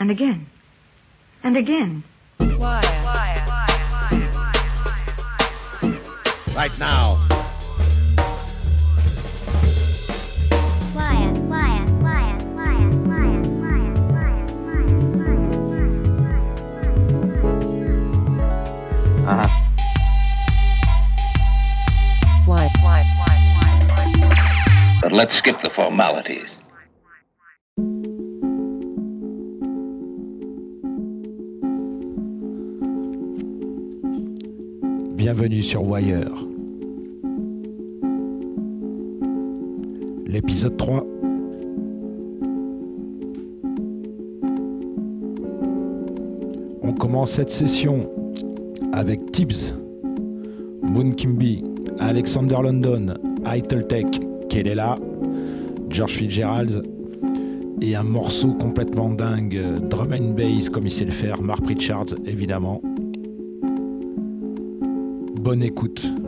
And again. And again. Wyatt. Right now. Uh-huh. But let's skip the formalities. Bienvenue sur Wire. L'épisode 3. On commence cette session avec Tibbs, Moon Kimby, Alexander London, Tech, Kelela, George Fitzgerald et un morceau complètement dingue, drum and bass comme il sait le faire, Mark Pritchard évidemment. Bonne écoute.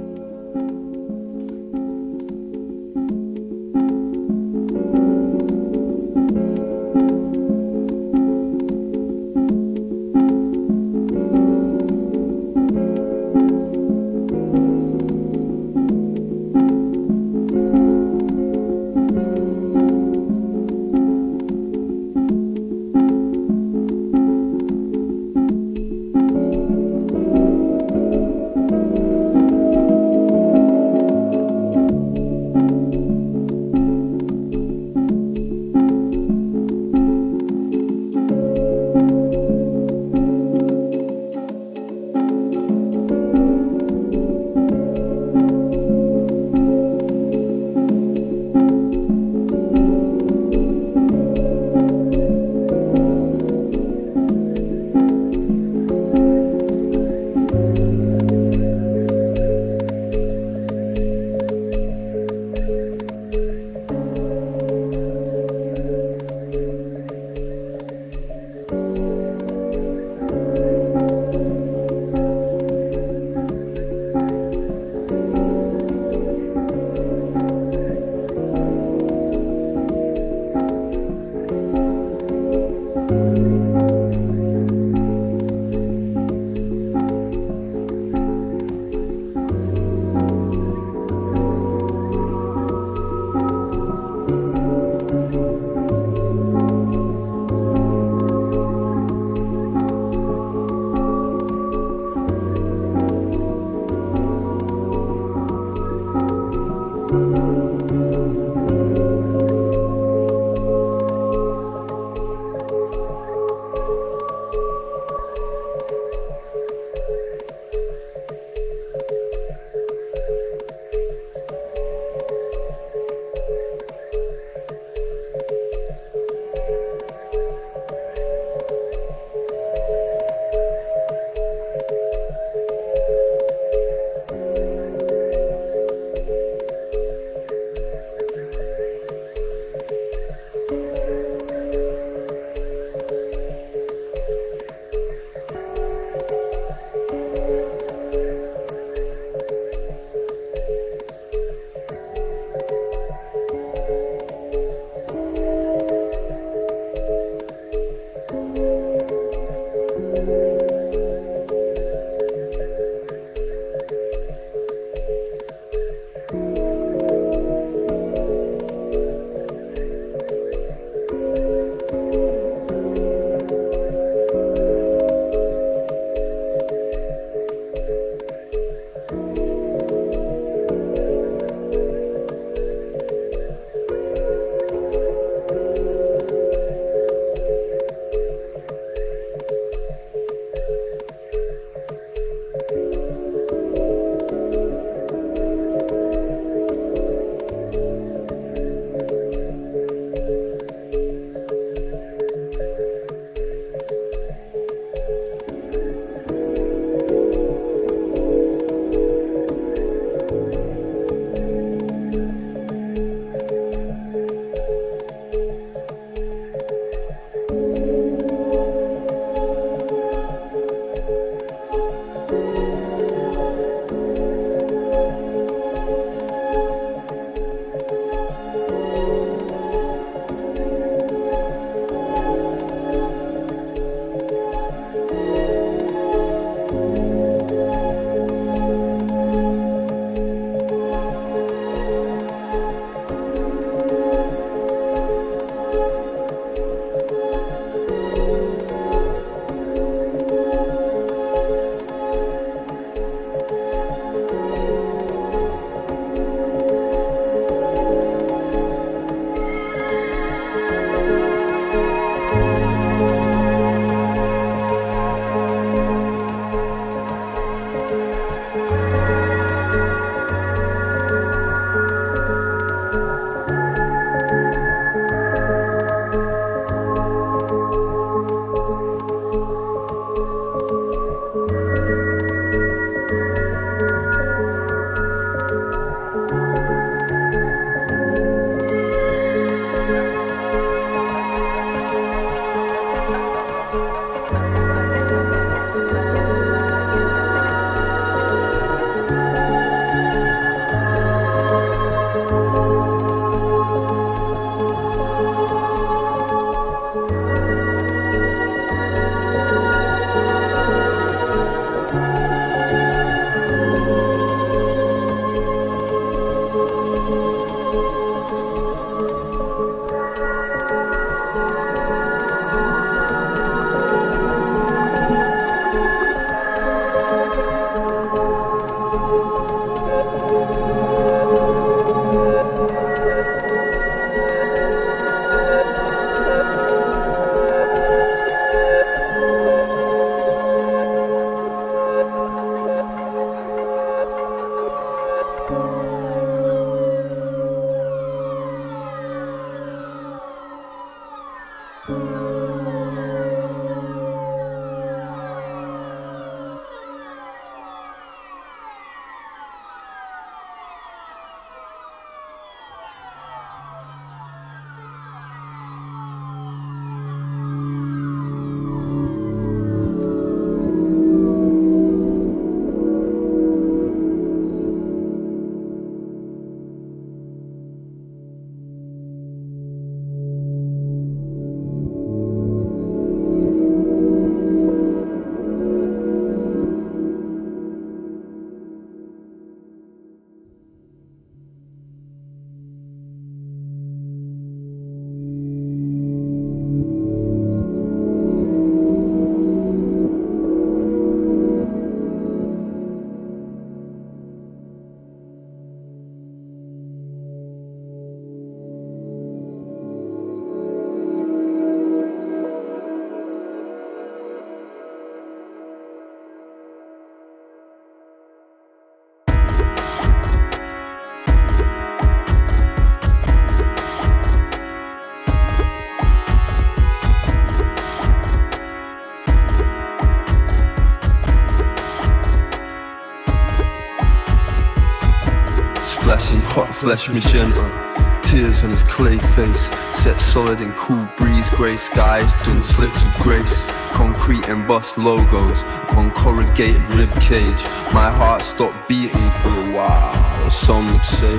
Flesh magenta. Tears on his clay face, set solid in cool breeze, grey skies, twin slips of grace. Concrete embossed logos upon corrugated rib cage. My heart stopped beating for a while, some would say.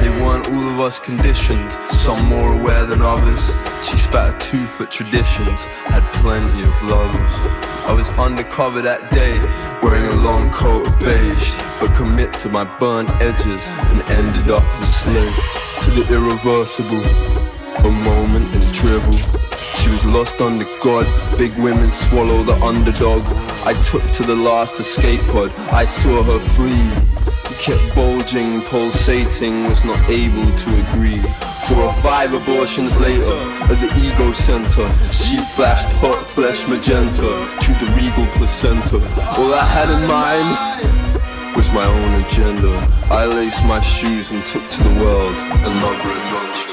They weren't all of us conditioned, some more aware than others. She spat a tooth at traditions, had plenty of lovers. I was undercover that day, wearing a long coat of beige, but commit to my burnt edges and ended up enslaved to the irreversible. A moment in dribble. She was lost under God. Big women swallow the underdog. I took to the last escape pod. I saw her flee. Kept bulging, pulsating, was not able to agree. Four or five abortions later, at the ego center, she flashed hot flesh magenta, chewed the regal placenta. All I had in mind was my own agenda. I laced my shoes and took to the world another adventure.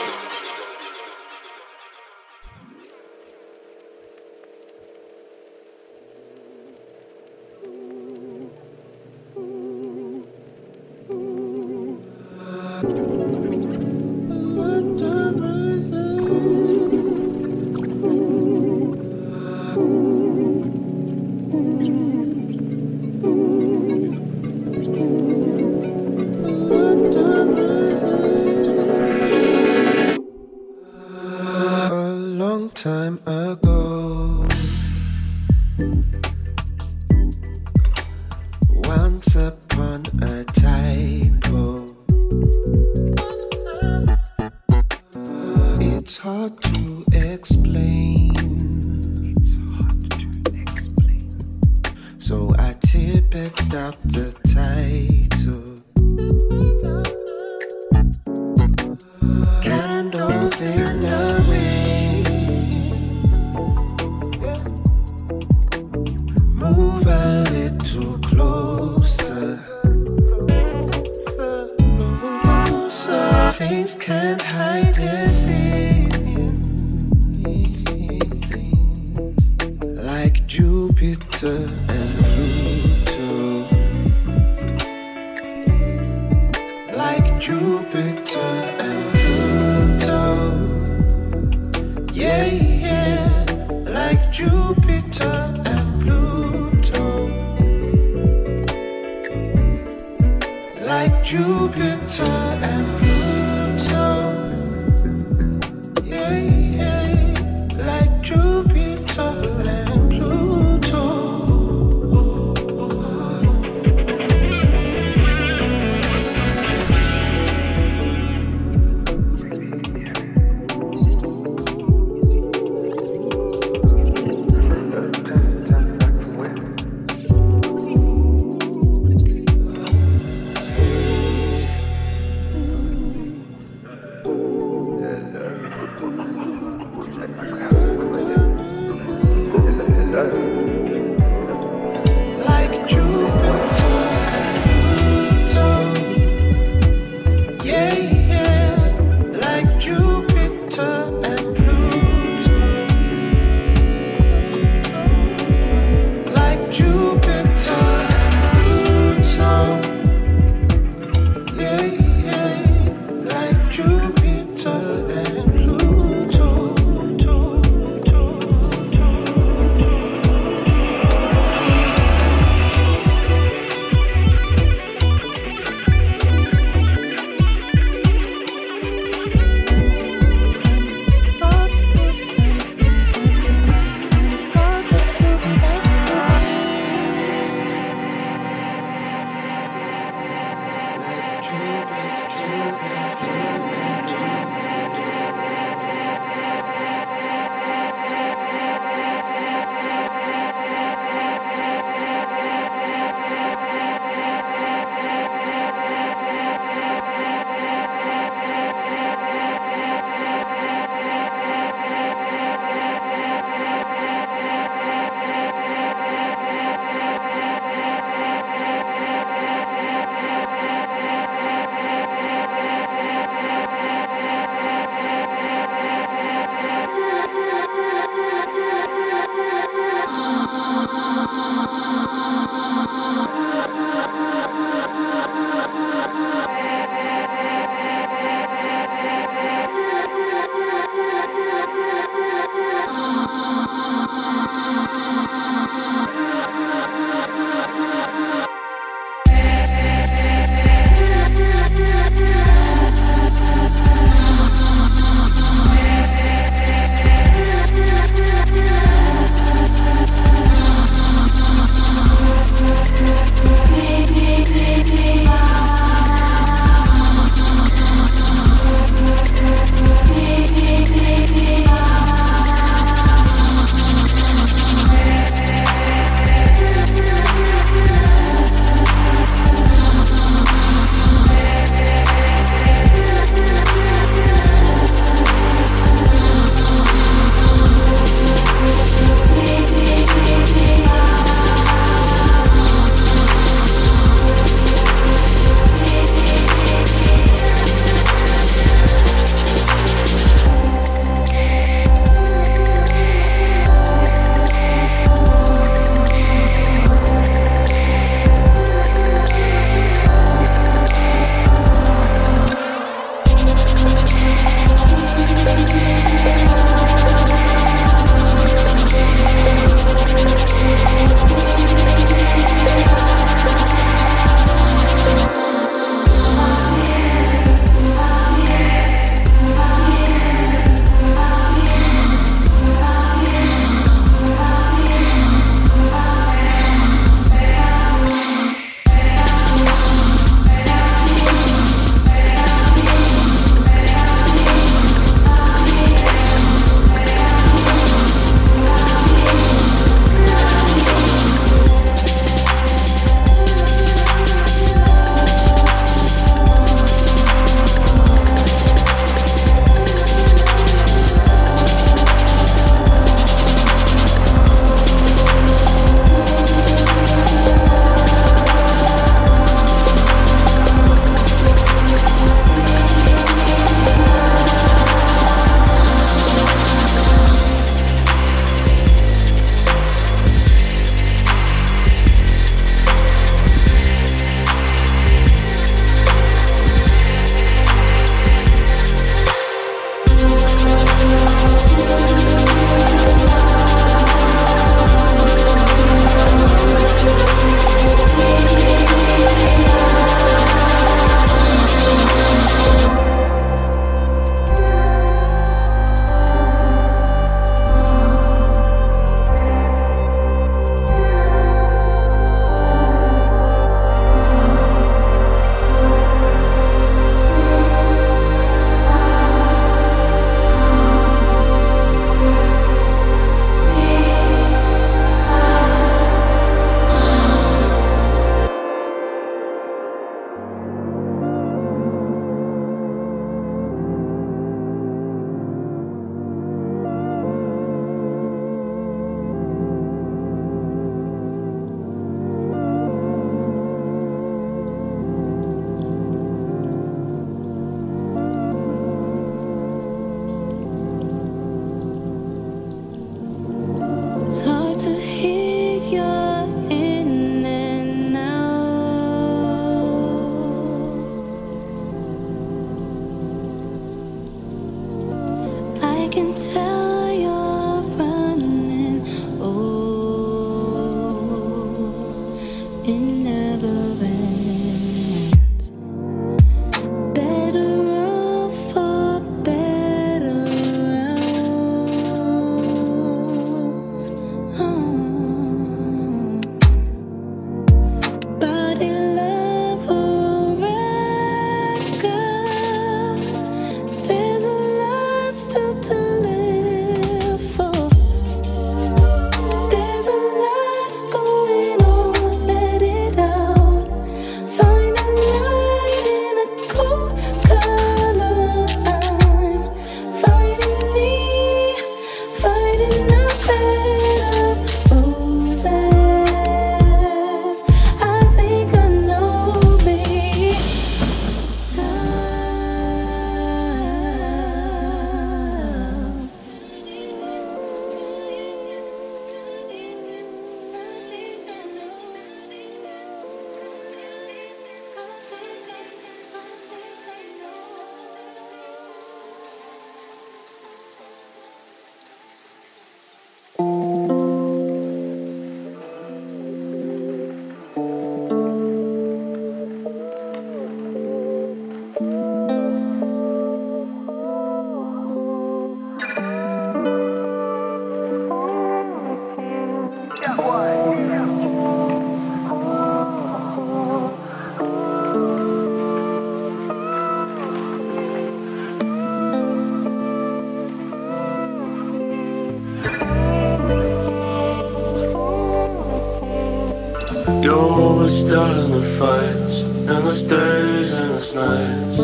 know we're starting the fights and the days and the nights.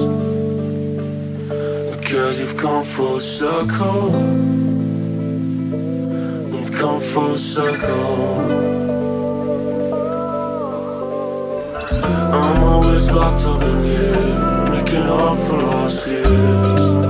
Girl, you've come full circle. You've come full circle. I'm always locked up in here, making up for lost years.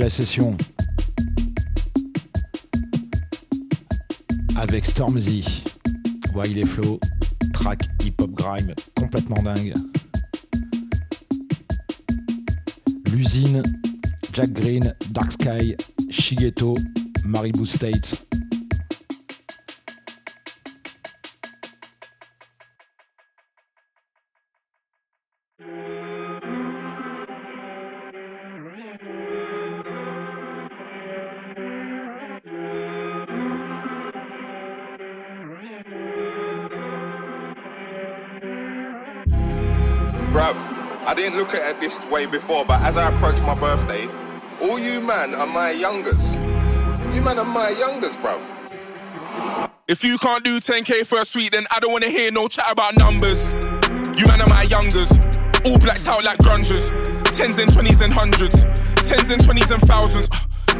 La session avec Stormzy, Wiley Flow, track hip-hop grime complètement dingue. L'usine, Jack Green, Dark Sky, Shigeto, Maribou State. I didn't look at it this way before, but as I approach my birthday, all you man are my youngers. You man are my youngers, bruv. If you can't do 10k for a suite, then I don't wanna hear no chat about numbers. You man are my youngers, all blacked out like grungers. Tens and twenties and hundreds, tens and twenties and thousands.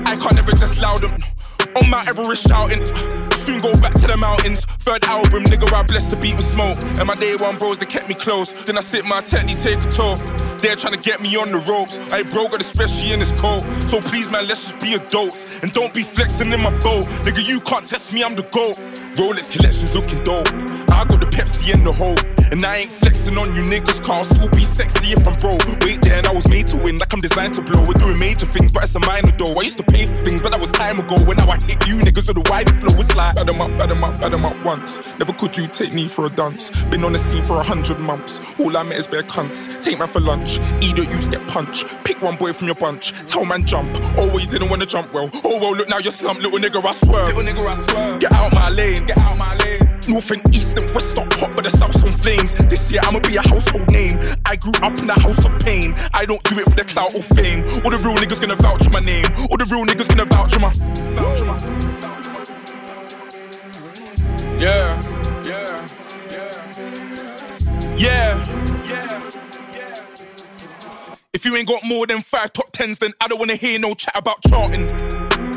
I can't ever just allow them. On Mount Everest shouting, soon go back to the mountains. Third album, nigga, I blessed the beat with smoke. And my day one bros, they kept me close. Then I sit my technique, take a tour. They're trying to get me on the ropes. I ain't broke especially in this cold. So please, man, let's just be adults. And don't be flexing in my boat. Nigga, you can't test me, I'm the GOAT. Rolex collections looking dope. I got the Pepsi and the whole. And I ain't flexing on you niggas, car still be sexy if I'm broke. Wait there, and I was made to win, like I'm designed to blow. We're doing major things, but it's a minor though. I used to pay for things, but that was time ago. When now I hit you niggas with the Wiley flow, it's like bad 'em up, bad 'em up, bad 'em up once. Never could you take me for a dance. Been on the scene for a hundred months. All I met is bare cunts. Take man for lunch, either you get punch. Pick one boy from your bunch, tell man jump. Oh, well, you didn't wanna jump well. Oh, well, look now you're slumped, little nigga, I swear. Little nigga, I swear. Get out my lane, get out my lane. North and east and west stop hot, but the south's on flames. This year I'ma be a household name. I grew up in a house of pain. I don't do it for the clout or fame. All the real niggas gonna vouch for my name. All the real niggas gonna vouch for my. Vouch for my. Yeah, yeah, yeah, yeah, yeah. If you ain't got more than five top tens, then I don't wanna hear no chat about charting.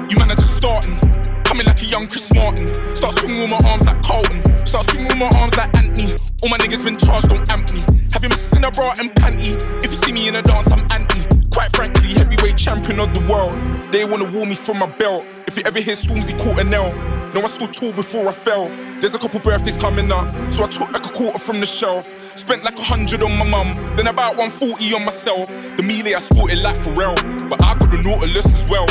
You man are just starting. Coming like a young Chris Martin. Start swinging my arms like Carlton. Start swinging my arms like Anthony. All my niggas been charged, don't amp me. Have you missing a bra and panty? If you see me in a dance, I'm anti. Quite frankly, heavyweight champion of the world. They wanna woo me from my belt. If you ever hear Stormzy caught a nail. No, I stood tall before I fell. There's a couple birthdays coming up, so I took like a quarter from the shelf. Spent like a hundred on my mum, then about 140 on myself. The melee I sported like Pharrell, but I got the Nautilus as well.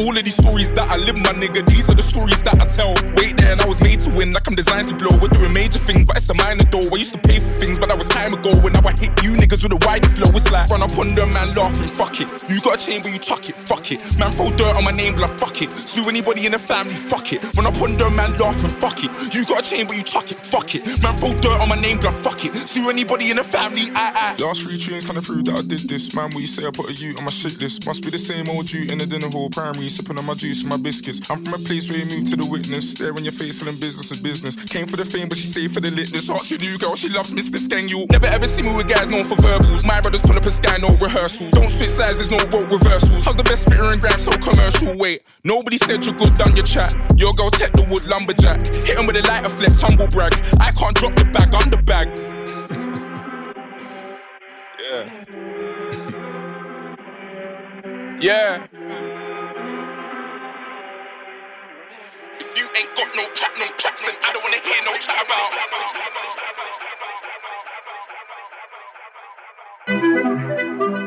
All of these stories that I live, my nigga, these are the stories that I tell. Wait there, and I was made to win, like I'm designed to blow. We're doing major things, but it's a minor though. I used to pay for things, but that was time ago. When now I hit you niggas with a Wiley flow, it's like run up on them, man, laughing, fuck it. You got a chain, but you tuck it, fuck it. Man, throw dirt on my name, blood, fuck it. Slew anybody in the family, fuck it. Run up on them, man, laughing, fuck it. You got a chain, but you tuck it, fuck it. Man, throw dirt on my name, blood, fuck it. Slew anybody in the family, I, I. Last three tunes kinda prove that I did this. Man, what you say I put a U on my shit list. Must be the same old you in the dinner hall, primary, sipping on my juice and my biscuits. I'm from a place where you move to the witness. Stare in your face, telling business is business. Came for the fame, but she stayed for the litness. Ask you new girl, she loves Mr. Skeng. You never ever see me with guys known for verbals. My brothers pull up a sky, no rehearsals. Don't switch sides, there's no role reversals. How's the best spitter in gram so commercial? Wait, nobody said you're good, done your chat. Your girl tech the wood lumberjack. Hit him with a lighter flex, humble brag. I can't drop the bag, I'm the bag. yeah. yeah. If you ain't got no platinum plaques, then I don't wanna hear no chat about.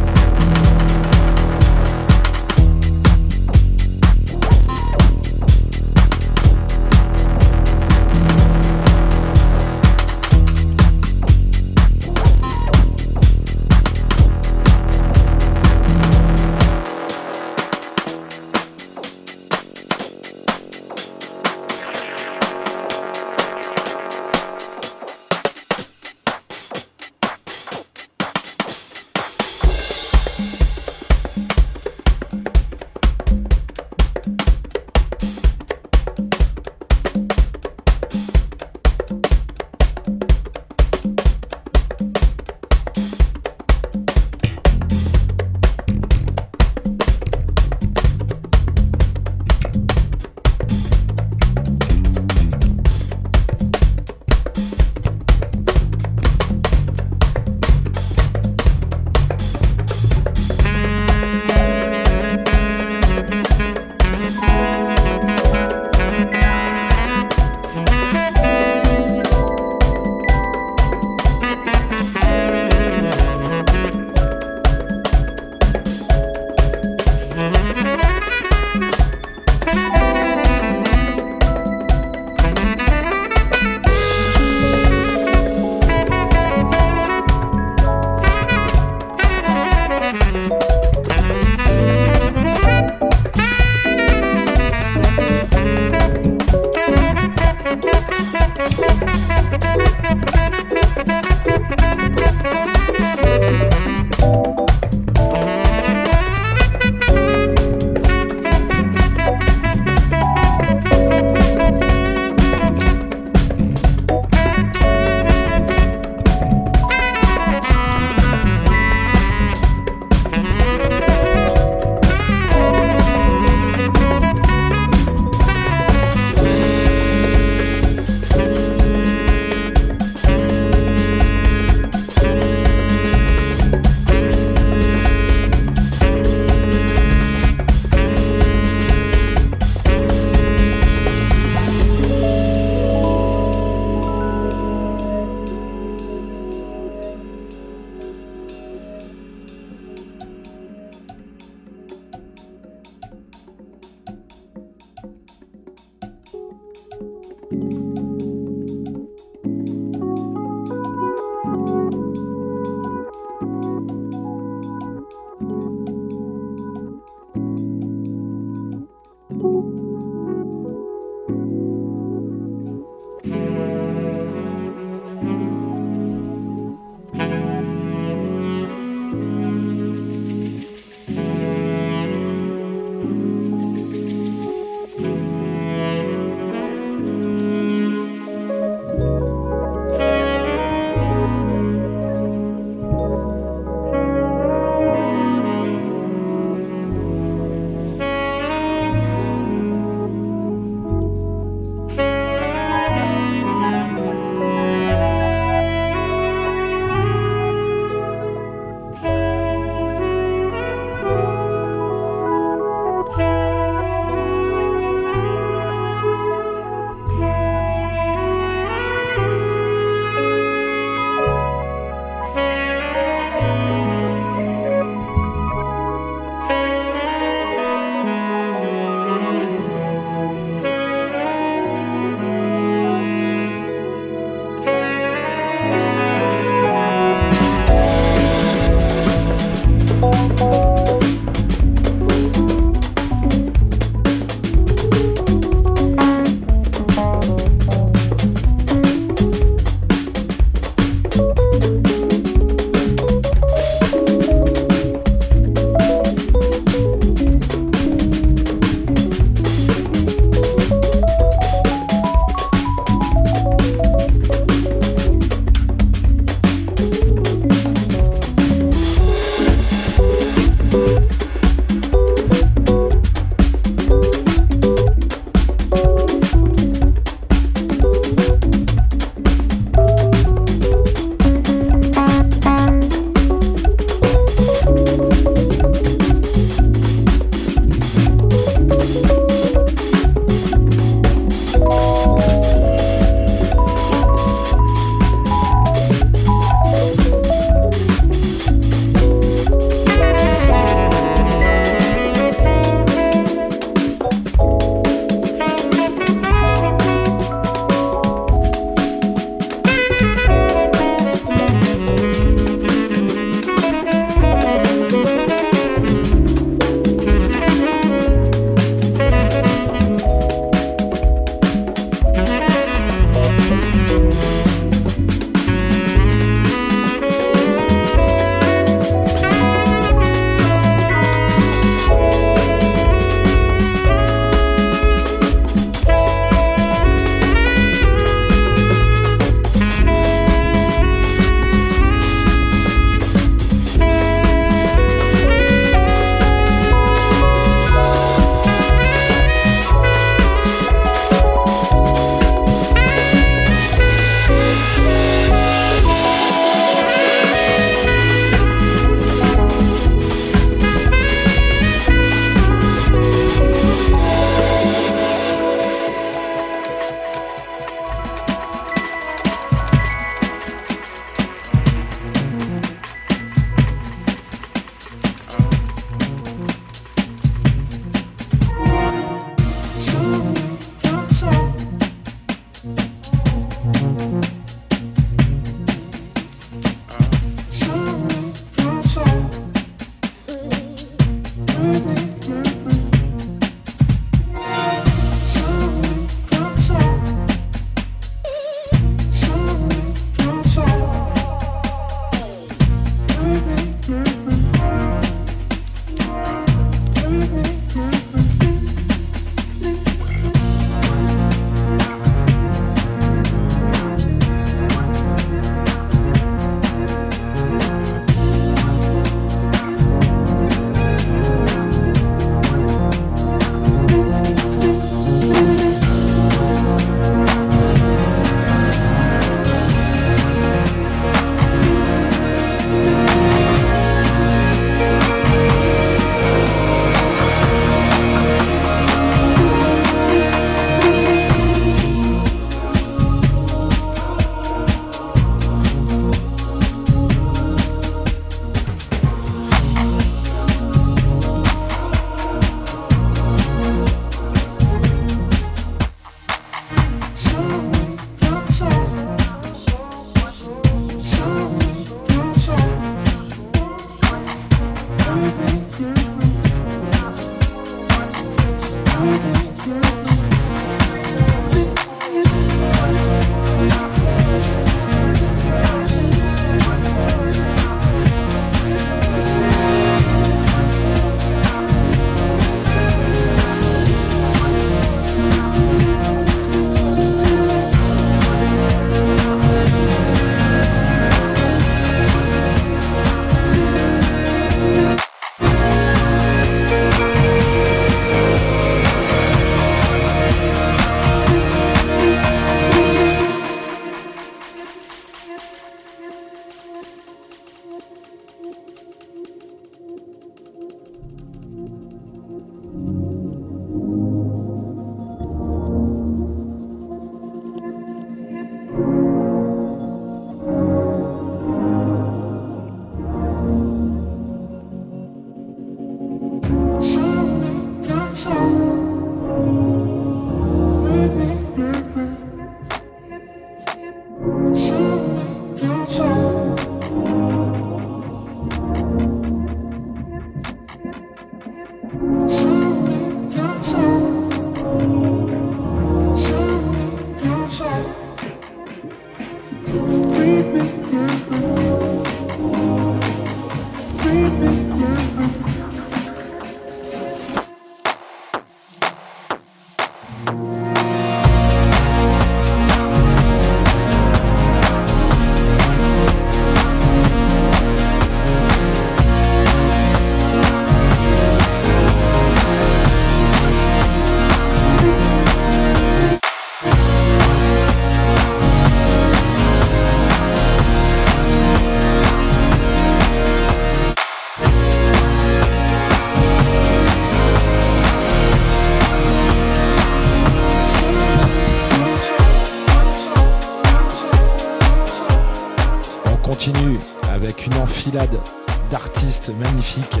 d'artistes magnifiques.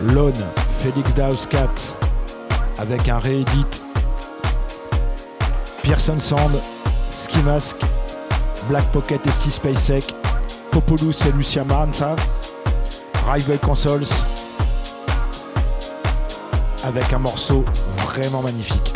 Lone, Félix Dauskat, avec un réédit. Pearson Sand, Ski Mask, Black Pocket et Steve Spacek, Popolous et Lucia Mansa, Rival Consoles, avec un morceau vraiment magnifique.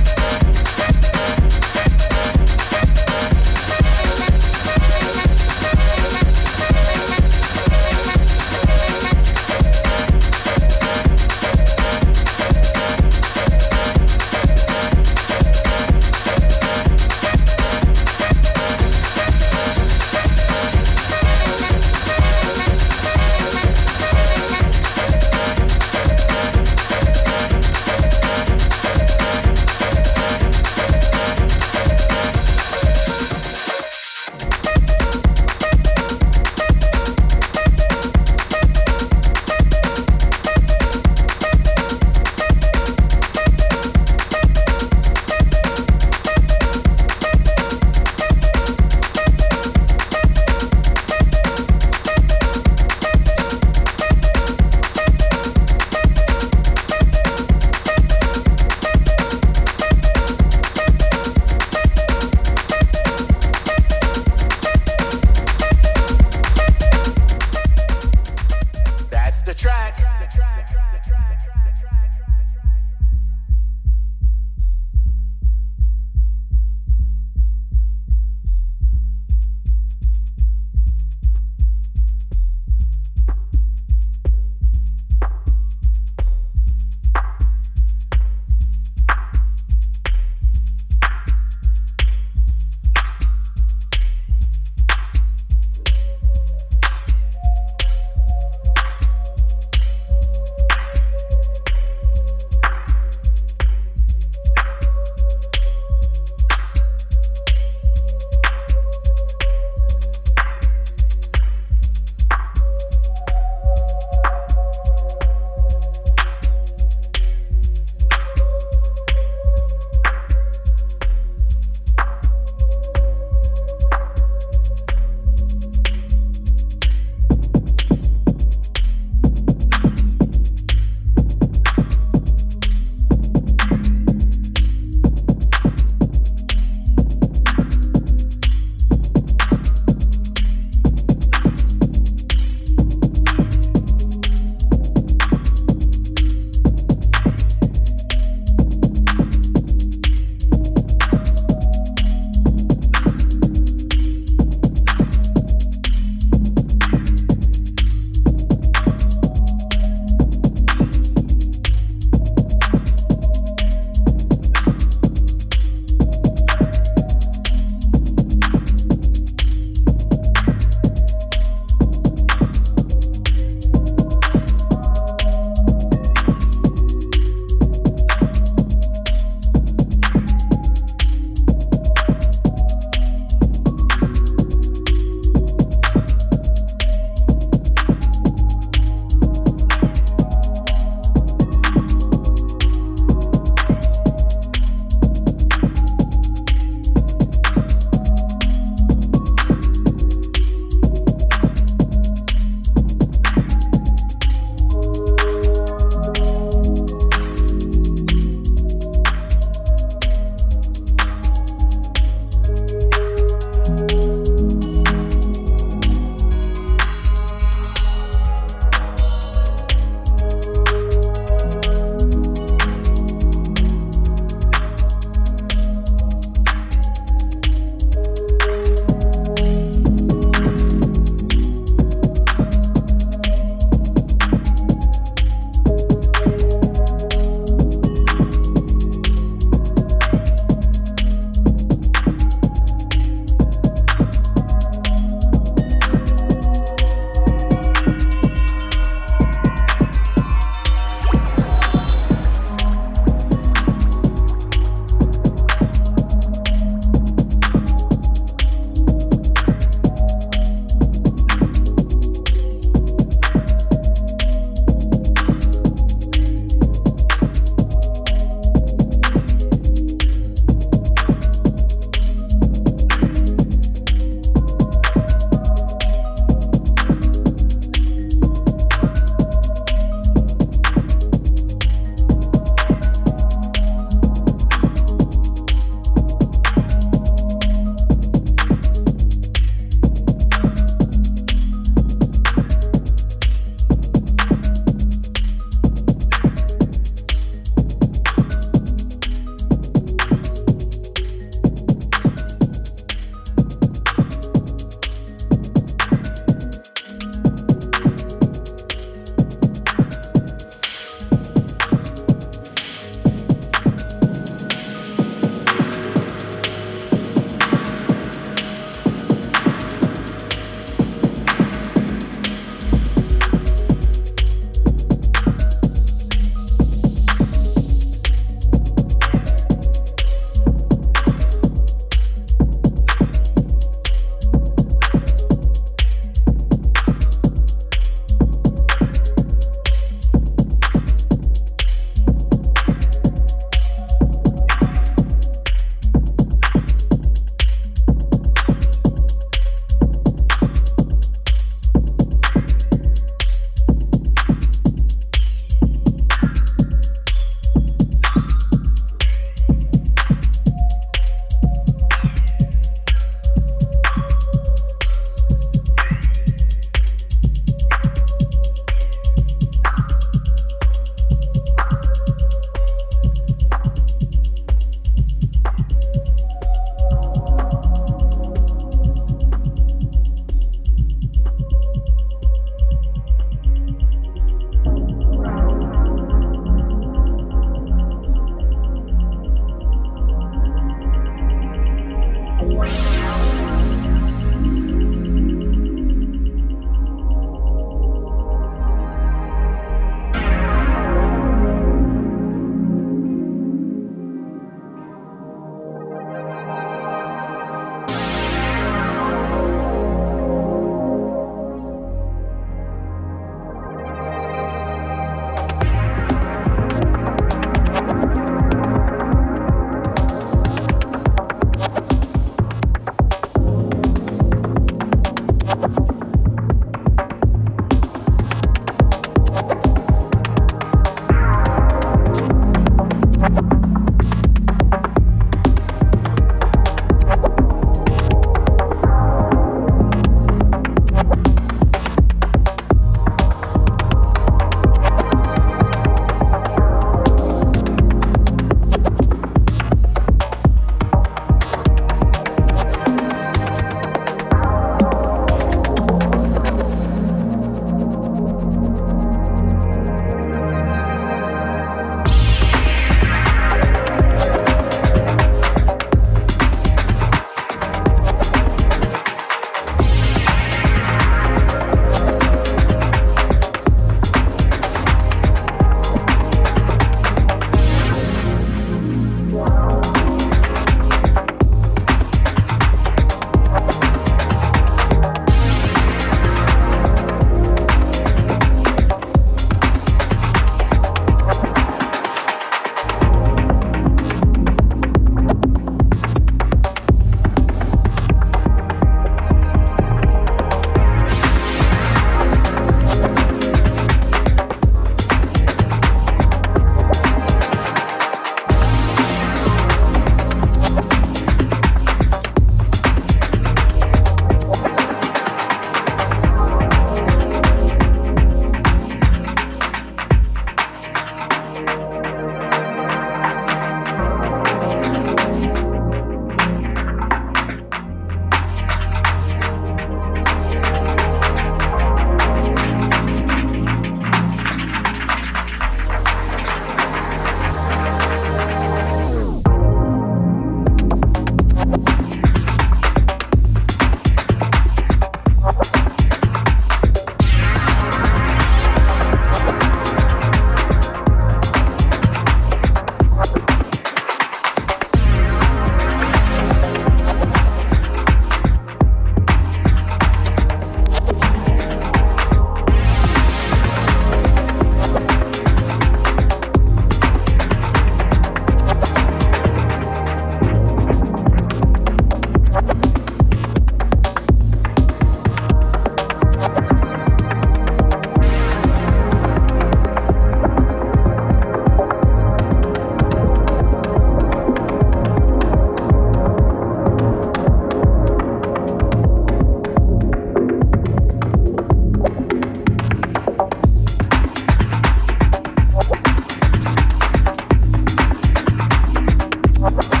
Bye.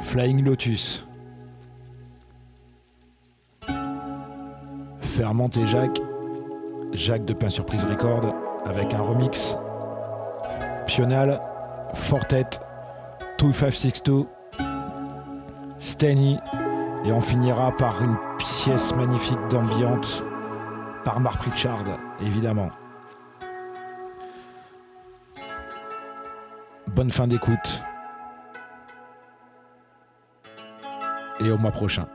Flying Lotus. Ferment et Jacques. Jacques de Pain Surprise Record avec un remix. Pional, Fortet, 2562, Steny. Et on finira par une pièce magnifique d'ambiance par Mark Pritchard, évidemment. Bonne fin d'écoute. Et au mois prochain.